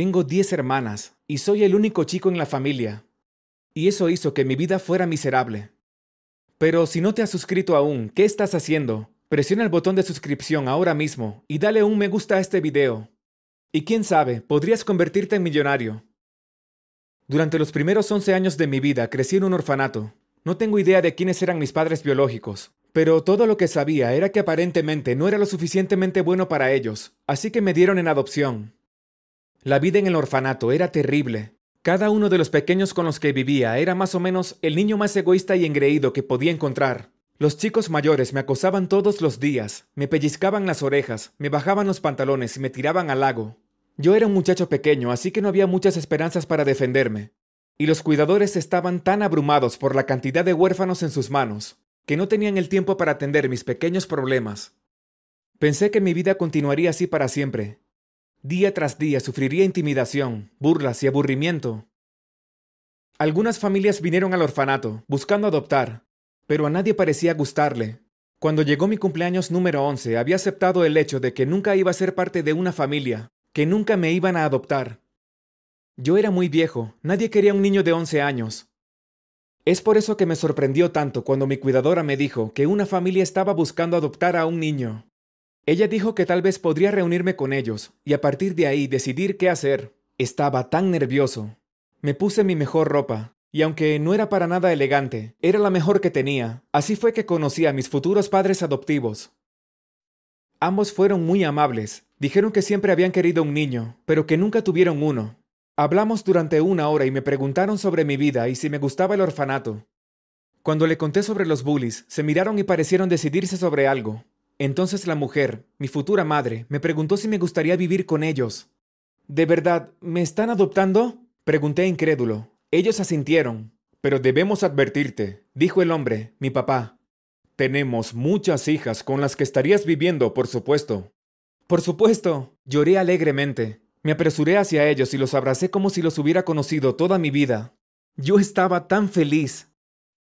Tengo diez hermanas y soy el único chico en la familia. Y eso hizo que mi vida fuera miserable. Pero si no te has suscrito aún, ¿qué estás haciendo? Presiona el botón de suscripción ahora mismo y dale un me gusta a este video. Y quién sabe, podrías convertirte en millonario. Durante los primeros 11 años de mi vida crecí en un orfanato. No tengo idea de quiénes eran mis padres biológicos, pero todo lo que sabía era que aparentemente no era lo suficientemente bueno para ellos, así que me dieron en adopción. La vida en el orfanato era terrible, cada uno de los pequeños con los que vivía era más o menos el niño más egoísta y engreído que podía encontrar. Los chicos mayores me acosaban todos los días, me pellizcaban las orejas, me bajaban los pantalones y me tiraban al lago. Yo era un muchacho pequeño, así que no había muchas esperanzas para defenderme. Y los cuidadores estaban tan abrumados por la cantidad de huérfanos en sus manos, que no tenían el tiempo para atender mis pequeños problemas. Pensé que mi vida continuaría así para siempre, Día tras día sufriría intimidación, burlas y aburrimiento. Algunas familias vinieron al orfanato, buscando adoptar, pero a nadie parecía gustarle. Cuando llegó mi cumpleaños número 11, había aceptado el hecho de que nunca iba a ser parte de una familia, que nunca me iban a adoptar. Yo era muy viejo, nadie quería un niño de 11 años. Es por eso que me sorprendió tanto cuando mi cuidadora me dijo que una familia estaba buscando adoptar a un niño. Ella dijo que tal vez podría reunirme con ellos y a partir de ahí decidir qué hacer. Estaba tan nervioso. Me puse mi mejor ropa, y aunque no era para nada elegante, era la mejor que tenía. Así fue que conocí a mis futuros padres adoptivos. Ambos fueron muy amables. Dijeron que siempre habían querido un niño, pero que nunca tuvieron uno. Hablamos durante una hora y me preguntaron sobre mi vida y si me gustaba el orfanato. Cuando le conté sobre los bullies, se miraron y parecieron decidirse sobre algo. Entonces la mujer, mi futura madre, me preguntó si me gustaría vivir con ellos. ¿De verdad, me están adoptando? Pregunté incrédulo. Ellos asintieron. Pero debemos advertirte, dijo el hombre, mi papá. Tenemos muchas hijas con las que estarías viviendo, por supuesto. Por supuesto. Lloré alegremente. Me apresuré hacia ellos y los abracé como si los hubiera conocido toda mi vida. Yo estaba tan feliz.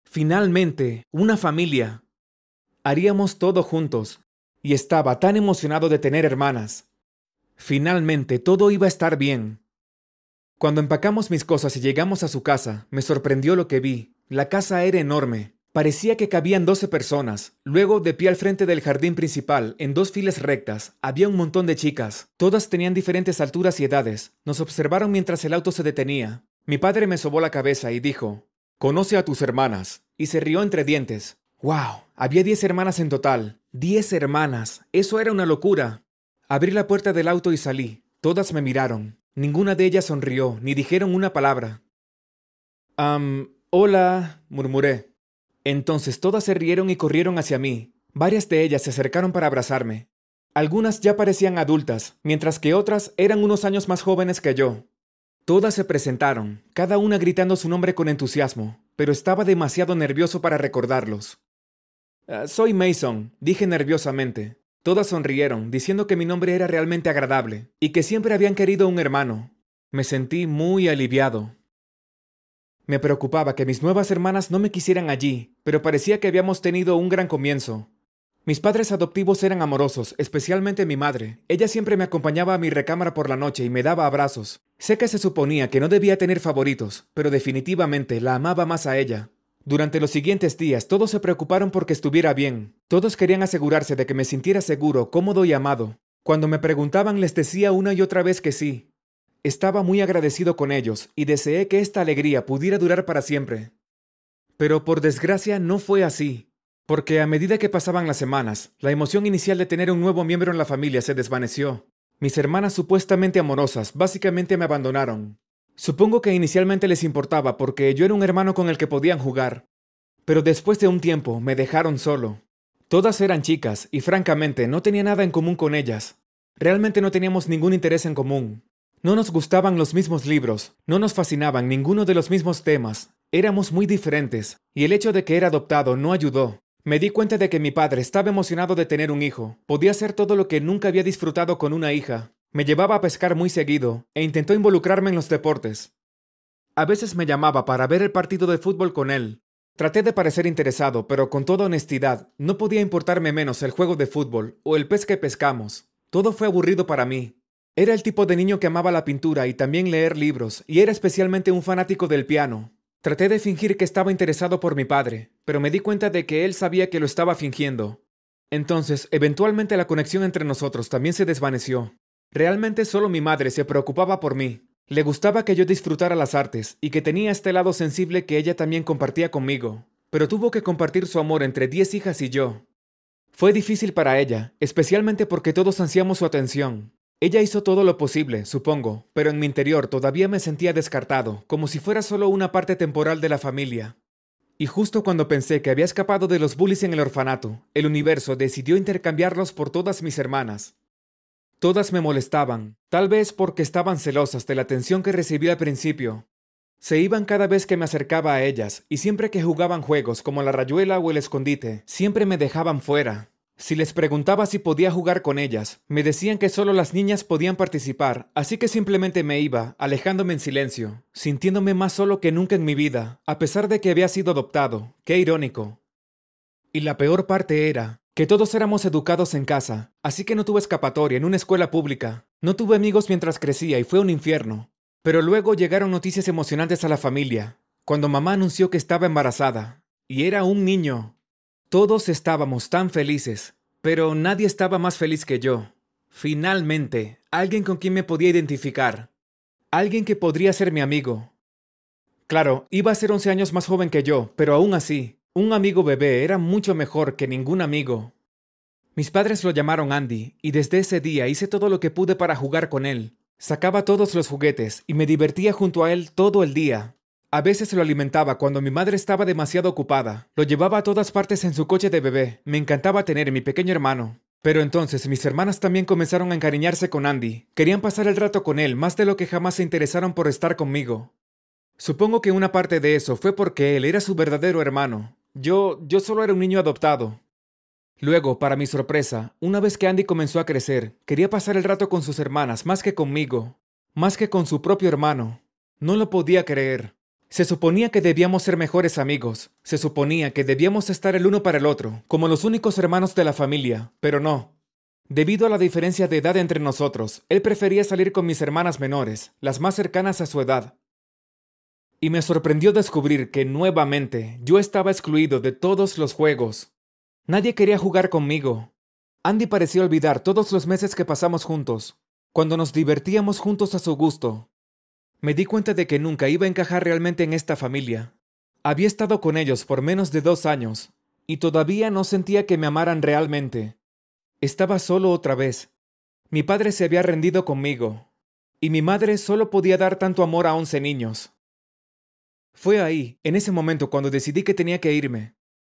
Finalmente, una familia. Haríamos todo juntos, y estaba tan emocionado de tener hermanas. Finalmente todo iba a estar bien. Cuando empacamos mis cosas y llegamos a su casa, me sorprendió lo que vi. La casa era enorme. Parecía que cabían doce personas. Luego, de pie al frente del jardín principal, en dos filas rectas, había un montón de chicas. Todas tenían diferentes alturas y edades. Nos observaron mientras el auto se detenía. Mi padre me sobó la cabeza y dijo, Conoce a tus hermanas. Y se rió entre dientes. ¡Wow! Había diez hermanas en total. Diez hermanas. Eso era una locura. Abrí la puerta del auto y salí. Todas me miraron. Ninguna de ellas sonrió, ni dijeron una palabra. Am, hola, murmuré. Entonces todas se rieron y corrieron hacia mí. Varias de ellas se acercaron para abrazarme. Algunas ya parecían adultas, mientras que otras eran unos años más jóvenes que yo. Todas se presentaron, cada una gritando su nombre con entusiasmo, pero estaba demasiado nervioso para recordarlos. Ah, soy Mason, dije nerviosamente. Todas sonrieron, diciendo que mi nombre era realmente agradable y que siempre habían querido un hermano. Me sentí muy aliviado. Me preocupaba que mis nuevas hermanas no me quisieran allí, pero parecía que habíamos tenido un gran comienzo. Mis padres adoptivos eran amorosos, especialmente mi madre. Ella siempre me acompañaba a mi recámara por la noche y me daba abrazos. Sé que se suponía que no debía tener favoritos, pero definitivamente la amaba más a ella. Durante los siguientes días todos se preocuparon porque estuviera bien. Todos querían asegurarse de que me sintiera seguro, cómodo y amado. Cuando me preguntaban les decía una y otra vez que sí. Estaba muy agradecido con ellos y deseé que esta alegría pudiera durar para siempre. Pero por desgracia no fue así, porque a medida que pasaban las semanas, la emoción inicial de tener un nuevo miembro en la familia se desvaneció. Mis hermanas supuestamente amorosas básicamente me abandonaron. Supongo que inicialmente les importaba porque yo era un hermano con el que podían jugar, pero después de un tiempo me dejaron solo. Todas eran chicas y francamente no tenía nada en común con ellas. Realmente no teníamos ningún interés en común. No nos gustaban los mismos libros, no nos fascinaban ninguno de los mismos temas. Éramos muy diferentes, y el hecho de que era adoptado no ayudó. Me di cuenta de que mi padre estaba emocionado de tener un hijo. Podía hacer todo lo que nunca había disfrutado con una hija. Me llevaba a pescar muy seguido e intentó involucrarme en los deportes. A veces me llamaba para ver el partido de fútbol con él. Traté de parecer interesado, pero con toda honestidad, no podía importarme menos el juego de fútbol o el pez que pescamos. Todo fue aburrido para mí. Era el tipo de niño que amaba la pintura y también leer libros, y era especialmente un fanático del piano. Traté de fingir que estaba interesado por mi padre, pero me di cuenta de que él sabía que lo estaba fingiendo. Entonces, eventualmente la conexión entre nosotros también se desvaneció. Realmente solo mi madre se preocupaba por mí. Le gustaba que yo disfrutara las artes y que tenía este lado sensible que ella también compartía conmigo, pero tuvo que compartir su amor entre diez hijas y yo. Fue difícil para ella, especialmente porque todos ansiamos su atención. Ella hizo todo lo posible, supongo, pero en mi interior todavía me sentía descartado, como si fuera solo una parte temporal de la familia. Y justo cuando pensé que había escapado de los bullies en el orfanato, el universo decidió intercambiarlos por todas mis hermanas. Todas me molestaban, tal vez porque estaban celosas de la atención que recibí al principio. Se iban cada vez que me acercaba a ellas, y siempre que jugaban juegos como la rayuela o el escondite, siempre me dejaban fuera. Si les preguntaba si podía jugar con ellas, me decían que solo las niñas podían participar, así que simplemente me iba, alejándome en silencio, sintiéndome más solo que nunca en mi vida, a pesar de que había sido adoptado. Qué irónico. Y la peor parte era que todos éramos educados en casa, así que no tuve escapatoria en una escuela pública. No tuve amigos mientras crecía y fue un infierno. Pero luego llegaron noticias emocionantes a la familia, cuando mamá anunció que estaba embarazada, y era un niño. Todos estábamos tan felices, pero nadie estaba más feliz que yo. Finalmente, alguien con quien me podía identificar. Alguien que podría ser mi amigo. Claro, iba a ser 11 años más joven que yo, pero aún así, un amigo bebé era mucho mejor que ningún amigo. Mis padres lo llamaron Andy, y desde ese día hice todo lo que pude para jugar con él. Sacaba todos los juguetes y me divertía junto a él todo el día. A veces lo alimentaba cuando mi madre estaba demasiado ocupada. Lo llevaba a todas partes en su coche de bebé. Me encantaba tener mi pequeño hermano. Pero entonces mis hermanas también comenzaron a encariñarse con Andy. Querían pasar el rato con él más de lo que jamás se interesaron por estar conmigo. Supongo que una parte de eso fue porque él era su verdadero hermano. Yo, yo solo era un niño adoptado. Luego, para mi sorpresa, una vez que Andy comenzó a crecer, quería pasar el rato con sus hermanas más que conmigo, más que con su propio hermano. No lo podía creer. Se suponía que debíamos ser mejores amigos, se suponía que debíamos estar el uno para el otro, como los únicos hermanos de la familia, pero no. Debido a la diferencia de edad entre nosotros, él prefería salir con mis hermanas menores, las más cercanas a su edad. Y me sorprendió descubrir que nuevamente yo estaba excluido de todos los juegos. Nadie quería jugar conmigo. Andy parecía olvidar todos los meses que pasamos juntos, cuando nos divertíamos juntos a su gusto, me di cuenta de que nunca iba a encajar realmente en esta familia. Había estado con ellos por menos de dos años, y todavía no sentía que me amaran realmente. Estaba solo otra vez. Mi padre se había rendido conmigo, y mi madre solo podía dar tanto amor a once niños. Fue ahí, en ese momento, cuando decidí que tenía que irme.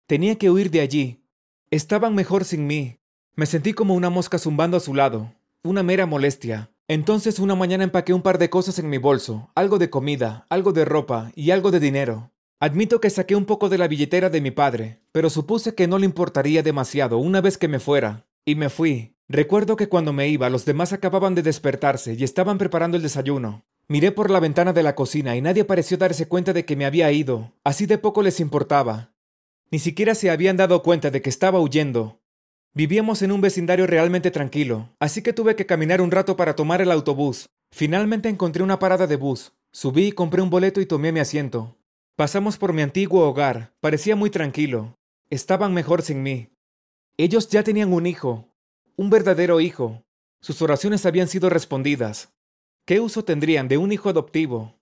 Tenía que huir de allí. Estaban mejor sin mí. Me sentí como una mosca zumbando a su lado, una mera molestia. Entonces una mañana empaqué un par de cosas en mi bolso, algo de comida, algo de ropa y algo de dinero. Admito que saqué un poco de la billetera de mi padre, pero supuse que no le importaría demasiado una vez que me fuera. Y me fui. Recuerdo que cuando me iba los demás acababan de despertarse y estaban preparando el desayuno. Miré por la ventana de la cocina y nadie pareció darse cuenta de que me había ido. Así de poco les importaba. Ni siquiera se habían dado cuenta de que estaba huyendo. Vivíamos en un vecindario realmente tranquilo, así que tuve que caminar un rato para tomar el autobús. Finalmente encontré una parada de bus. Subí, compré un boleto y tomé mi asiento. Pasamos por mi antiguo hogar. Parecía muy tranquilo. Estaban mejor sin mí. Ellos ya tenían un hijo. Un verdadero hijo. Sus oraciones habían sido respondidas. ¿Qué uso tendrían de un hijo adoptivo?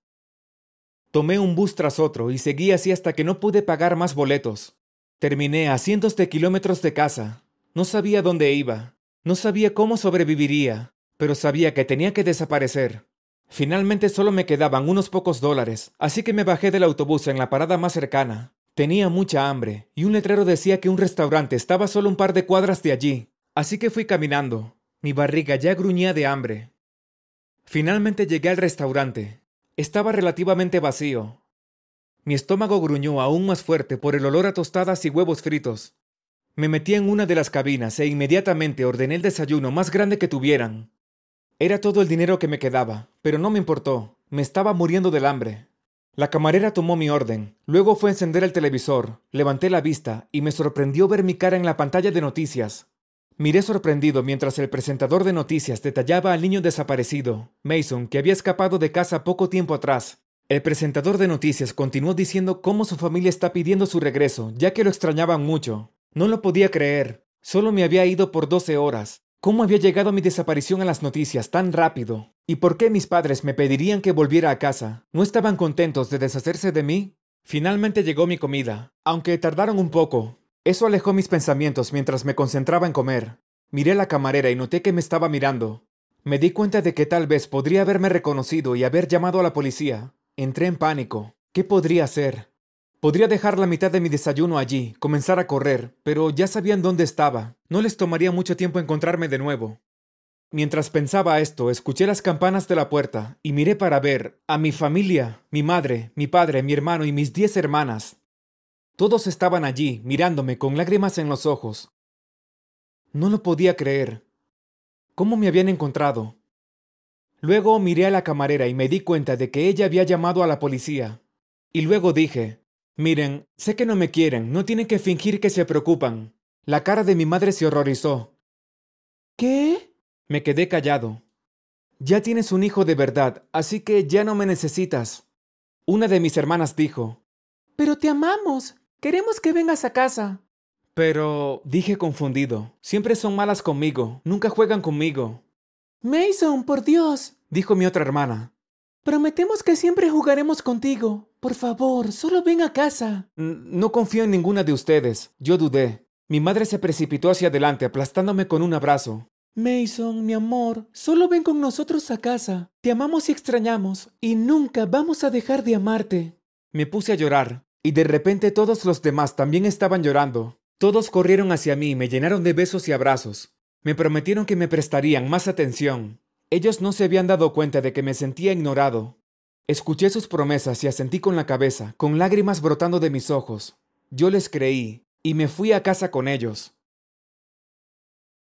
Tomé un bus tras otro y seguí así hasta que no pude pagar más boletos. Terminé a cientos de kilómetros de casa, no sabía dónde iba, no sabía cómo sobreviviría, pero sabía que tenía que desaparecer. Finalmente solo me quedaban unos pocos dólares, así que me bajé del autobús en la parada más cercana. Tenía mucha hambre, y un letrero decía que un restaurante estaba solo un par de cuadras de allí, así que fui caminando. Mi barriga ya gruñía de hambre. Finalmente llegué al restaurante. Estaba relativamente vacío. Mi estómago gruñó aún más fuerte por el olor a tostadas y huevos fritos. Me metí en una de las cabinas e inmediatamente ordené el desayuno más grande que tuvieran. Era todo el dinero que me quedaba, pero no me importó, me estaba muriendo del hambre. La camarera tomó mi orden, luego fue a encender el televisor, levanté la vista y me sorprendió ver mi cara en la pantalla de noticias. Miré sorprendido mientras el presentador de noticias detallaba al niño desaparecido, Mason, que había escapado de casa poco tiempo atrás. El presentador de noticias continuó diciendo cómo su familia está pidiendo su regreso, ya que lo extrañaban mucho. No lo podía creer. Solo me había ido por 12 horas. ¿Cómo había llegado mi desaparición a las noticias tan rápido? ¿Y por qué mis padres me pedirían que volviera a casa? ¿No estaban contentos de deshacerse de mí? Finalmente llegó mi comida, aunque tardaron un poco. Eso alejó mis pensamientos mientras me concentraba en comer. Miré a la camarera y noté que me estaba mirando. Me di cuenta de que tal vez podría haberme reconocido y haber llamado a la policía. Entré en pánico. ¿Qué podría hacer? Podría dejar la mitad de mi desayuno allí, comenzar a correr, pero ya sabían dónde estaba. No les tomaría mucho tiempo encontrarme de nuevo. Mientras pensaba esto, escuché las campanas de la puerta y miré para ver a mi familia, mi madre, mi padre, mi hermano y mis diez hermanas. Todos estaban allí, mirándome con lágrimas en los ojos. No lo podía creer. ¿Cómo me habían encontrado? Luego miré a la camarera y me di cuenta de que ella había llamado a la policía. Y luego dije, Miren, sé que no me quieren, no tienen que fingir que se preocupan. La cara de mi madre se horrorizó. ¿Qué? Me quedé callado. Ya tienes un hijo de verdad, así que ya no me necesitas. Una de mis hermanas dijo. Pero te amamos. Queremos que vengas a casa. Pero, dije confundido, siempre son malas conmigo, nunca juegan conmigo. Mason, por Dios, dijo mi otra hermana. Prometemos que siempre jugaremos contigo. Por favor, solo ven a casa. No confío en ninguna de ustedes. Yo dudé. Mi madre se precipitó hacia adelante, aplastándome con un abrazo. Mason, mi amor, solo ven con nosotros a casa. Te amamos y extrañamos, y nunca vamos a dejar de amarte. Me puse a llorar, y de repente todos los demás también estaban llorando. Todos corrieron hacia mí me llenaron de besos y abrazos. Me prometieron que me prestarían más atención. Ellos no se habían dado cuenta de que me sentía ignorado. Escuché sus promesas y asentí con la cabeza, con lágrimas brotando de mis ojos. Yo les creí, y me fui a casa con ellos.